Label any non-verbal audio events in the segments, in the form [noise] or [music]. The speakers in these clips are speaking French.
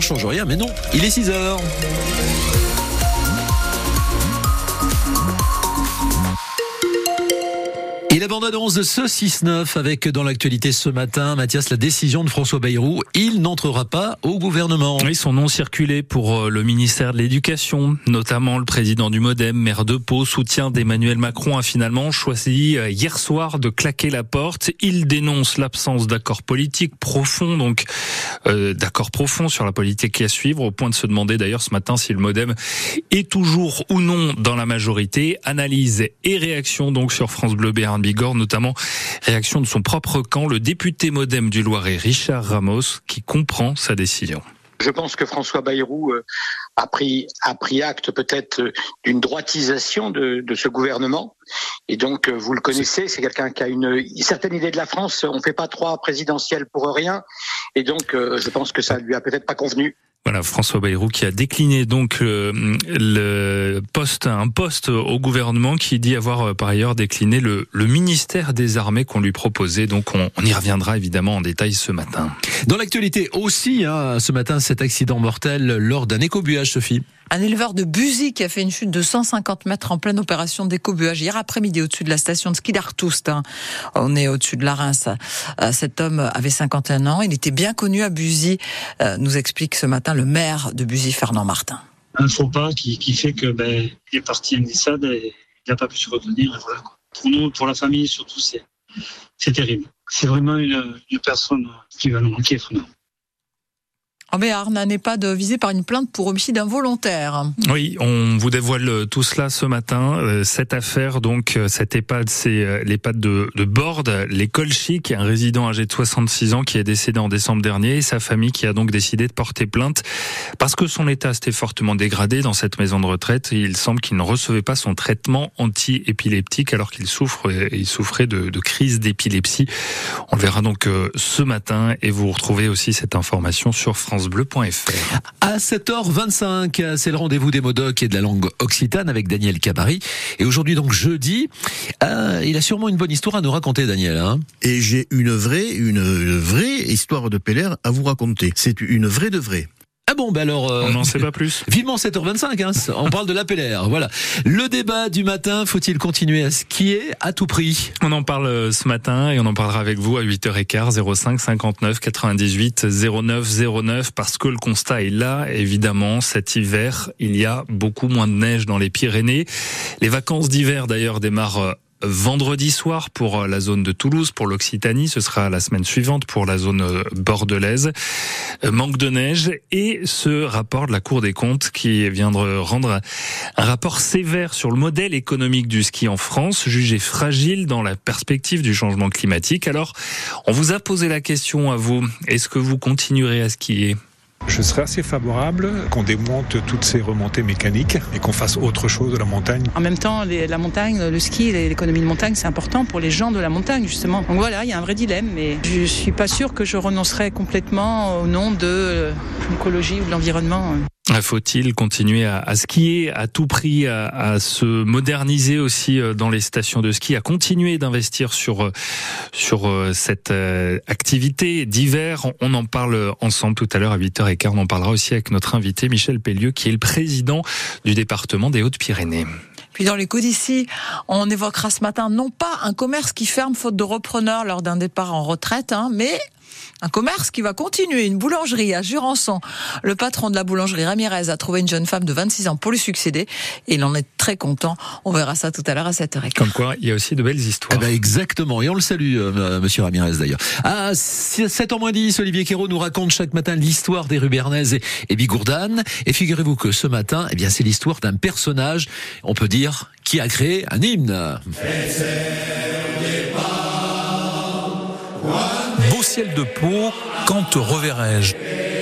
change rien. Mais non, il est 6 heures. Et la bande-annonce de ce 6-9 avec dans l'actualité ce matin, Mathias, la décision de François Bayrou, il n'entrera pas au gouvernement. Oui, son nom circulé pour euh, le ministère de l'Éducation, notamment le président du Modem, maire de Pau, soutien d'Emmanuel Macron, a finalement choisi euh, hier soir de claquer la porte. Il dénonce l'absence d'accord politique profond, donc euh, d'accord profond sur la politique à suivre, au point de se demander d'ailleurs ce matin si le Modem est toujours ou non dans la majorité. Analyse et réaction donc sur France Bleu Béarn Bigorre, notamment réaction de son propre camp, le député modem du Loiret, Richard Ramos, qui comprend sa décision. Je pense que François Bayrou euh, a pris, a pris acte peut-être euh, d'une droitisation de, de, ce gouvernement. Et donc, euh, vous le connaissez, c'est quelqu'un qui a une, certaine idée de la France. On ne fait pas trois présidentielles pour rien. Et donc, je pense que ça lui a peut-être pas convenu. Voilà, François Bayrou qui a décliné donc le, le, poste, un poste au gouvernement qui dit avoir euh, par ailleurs décliné le, ministère des Armées qu'on lui proposait. Donc on, on, y reviendra évidemment en détail ce matin. Dans l'actualité aussi, hein, ce matin, cet accident mortel lors d'un écobuage, Sophie. Un éleveur de Buzy qui a fait une chute de 150 mètres en pleine opération d'écobuage hier après-midi au-dessus de la station de ski d'Artoust. Hein. On est au-dessus de la Reims. Euh, cet homme avait 51 ans. Il était bien connu à Buzy, euh, nous explique ce matin le maire de Buzy, Fernand Martin. Un faux pas qui, fait que ben, il est parti à Nissade et il n'a pas pu se retenir. Pour nous, pour la famille surtout, c'est terrible. C'est vraiment une, une personne qui va nous manquer vraiment. En Béarn, n'est pas de visé par une plainte pour homicide involontaire. Oui, on vous dévoile tout cela ce matin. Euh, cette affaire, donc, euh, cette EHPAD, c'est euh, l'EHPAD de, de Borde, l'école chic, un résident âgé de 66 ans qui est décédé en décembre dernier et sa famille qui a donc décidé de porter plainte parce que son état s'était fortement dégradé dans cette maison de retraite. Et il semble qu'il ne recevait pas son traitement anti-épileptique alors qu'il souffre, il souffrait de, de crise d'épilepsie. On le verra donc ce matin et vous retrouvez aussi cette information sur France francebleu.fr. À 7h25, c'est le rendez-vous des modocs et de la langue occitane avec Daniel Cabari. Et aujourd'hui, donc jeudi, euh, il a sûrement une bonne histoire à nous raconter, Daniel. Hein et j'ai une vraie, une vraie histoire de Peller à vous raconter. C'est une vraie de vraie. Ah bon, ben alors... Euh, on n'en sait pas plus. [laughs] Vivement 7h25, hein, on parle de l'APLR, voilà. Le débat du matin, faut-il continuer à skier à tout prix? On en parle euh, ce matin et on en parlera avec vous à 8h15, 05 59 98 09 09, parce que le constat est là, évidemment, cet hiver, il y a beaucoup moins de neige dans les Pyrénées. Les vacances d'hiver, d'ailleurs, démarrent euh, vendredi soir pour euh, la zone de Toulouse, pour l'Occitanie. Ce sera la semaine suivante pour la zone euh, bordelaise. Euh, manque de neige et ce rapport de la Cour des comptes qui vient rendre un rapport sévère sur le modèle économique du ski en France, jugé fragile dans la perspective du changement climatique. Alors, on vous a posé la question à vous. Est-ce que vous continuerez à skier? Je serais assez favorable qu'on démonte toutes ces remontées mécaniques et qu'on fasse autre chose de la montagne. En même temps, la montagne, le ski, l'économie de montagne, c'est important pour les gens de la montagne, justement. Donc voilà, il y a un vrai dilemme, mais je suis pas sûr que je renoncerai complètement au nom de l'écologie ou de l'environnement. Faut-il continuer à, skier à tout prix, à, à, se moderniser aussi euh, dans les stations de ski, à continuer d'investir sur euh, sur euh, cette activité d'hiver? On en parle ensemble tout à l'heure à 8h15. On en parlera aussi avec notre invité Michel Pellieu, qui est le président du département des Hautes-Pyrénées. Puis dans l'écho d'ici, on évoquera ce matin non pas un commerce qui ferme faute de repreneurs lors d'un départ en retraite, hein, mais un commerce qui va continuer, une boulangerie à Jurançon. Le patron de la boulangerie Ramirez a trouvé une jeune femme de 26 ans pour lui succéder et il en est très content. On verra ça tout à l'heure à 7h15. Comme quoi, il y a aussi de belles histoires. Eh ben exactement, et on le salue, euh, monsieur Ramirez d'ailleurs. À 7h 10, Olivier Quérault nous raconte chaque matin l'histoire des Rubernaises et, et Bigourdane. Et figurez-vous que ce matin, eh bien, c'est l'histoire d'un personnage, on peut dire, qui a créé un hymne. Ciel de peau, quand te reverrai-je?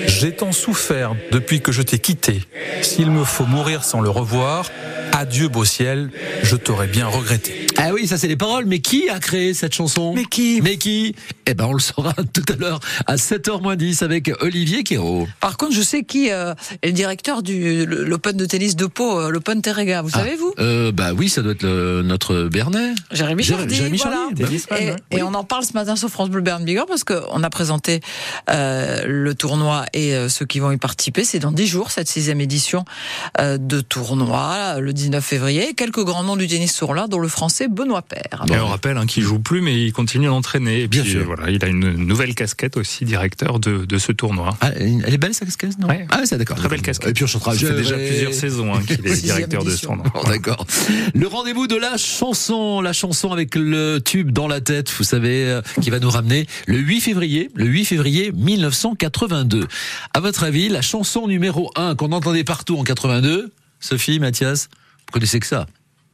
J'ai tant souffert depuis que je t'ai quitté. S'il me faut mourir sans le revoir, adieu beau ciel, je t'aurais bien regretté. Ah oui, ça c'est les paroles. Mais qui a créé cette chanson Mais qui Mais qui Eh ben, on le saura [laughs] tout à l'heure à 7h 10 avec Olivier Quérault. Par contre, je sais qui euh, est le directeur du le- l'Open de tennis de Pau, euh, l'Open Terrega. Vous savez vous Euh, bah oui, ça doit être le- notre Bernet. Jérémy Jéré- Chardy, Jérémy voilà. Chardy, Et, et on en parle ce matin sur France Bleu Bern Bigorre parce qu'on a présenté euh, le tournoi et euh, ceux qui vont y participer. C'est dans 10 jours, cette sixième édition euh, de tournoi, le 19 février. Quelques grands noms du tennis sont là, dont le français Benoît Paire. Et on rappelle hein, qu'il joue plus, mais il continue d'entraîner. Bien puis, sûr. Voilà, il a une nouvelle casquette aussi, directeur de, de ce tournoi. Ah, elle est belle sa casquette, non? Ouais. Ah ouais, c'est d'accord. Très belle casquette. Et puis on chantera. Ça fait déjà plusieurs saisons hein, qu'il est directeur de ce tournoi. Bon, d'accord. Le rendez-vous de la chanson, la chanson avec le tube dans la tête, vous savez, euh, qui va nous ramener le 8 février, le 8 février 1982. À votre avis, la chanson numéro 1 qu'on entendait partout en 82, Sophie, Mathias, vous connaissez que ça?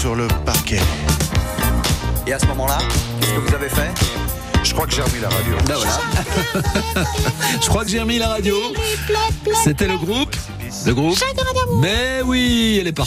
Sur le parquet. Et à ce moment-là, qu'est-ce que vous avez fait? Je crois que j'ai remis la radio. Ben voilà. [laughs] Je crois que j'ai remis la radio. C'était le groupe? Le groupe? Mais oui, elle est partie.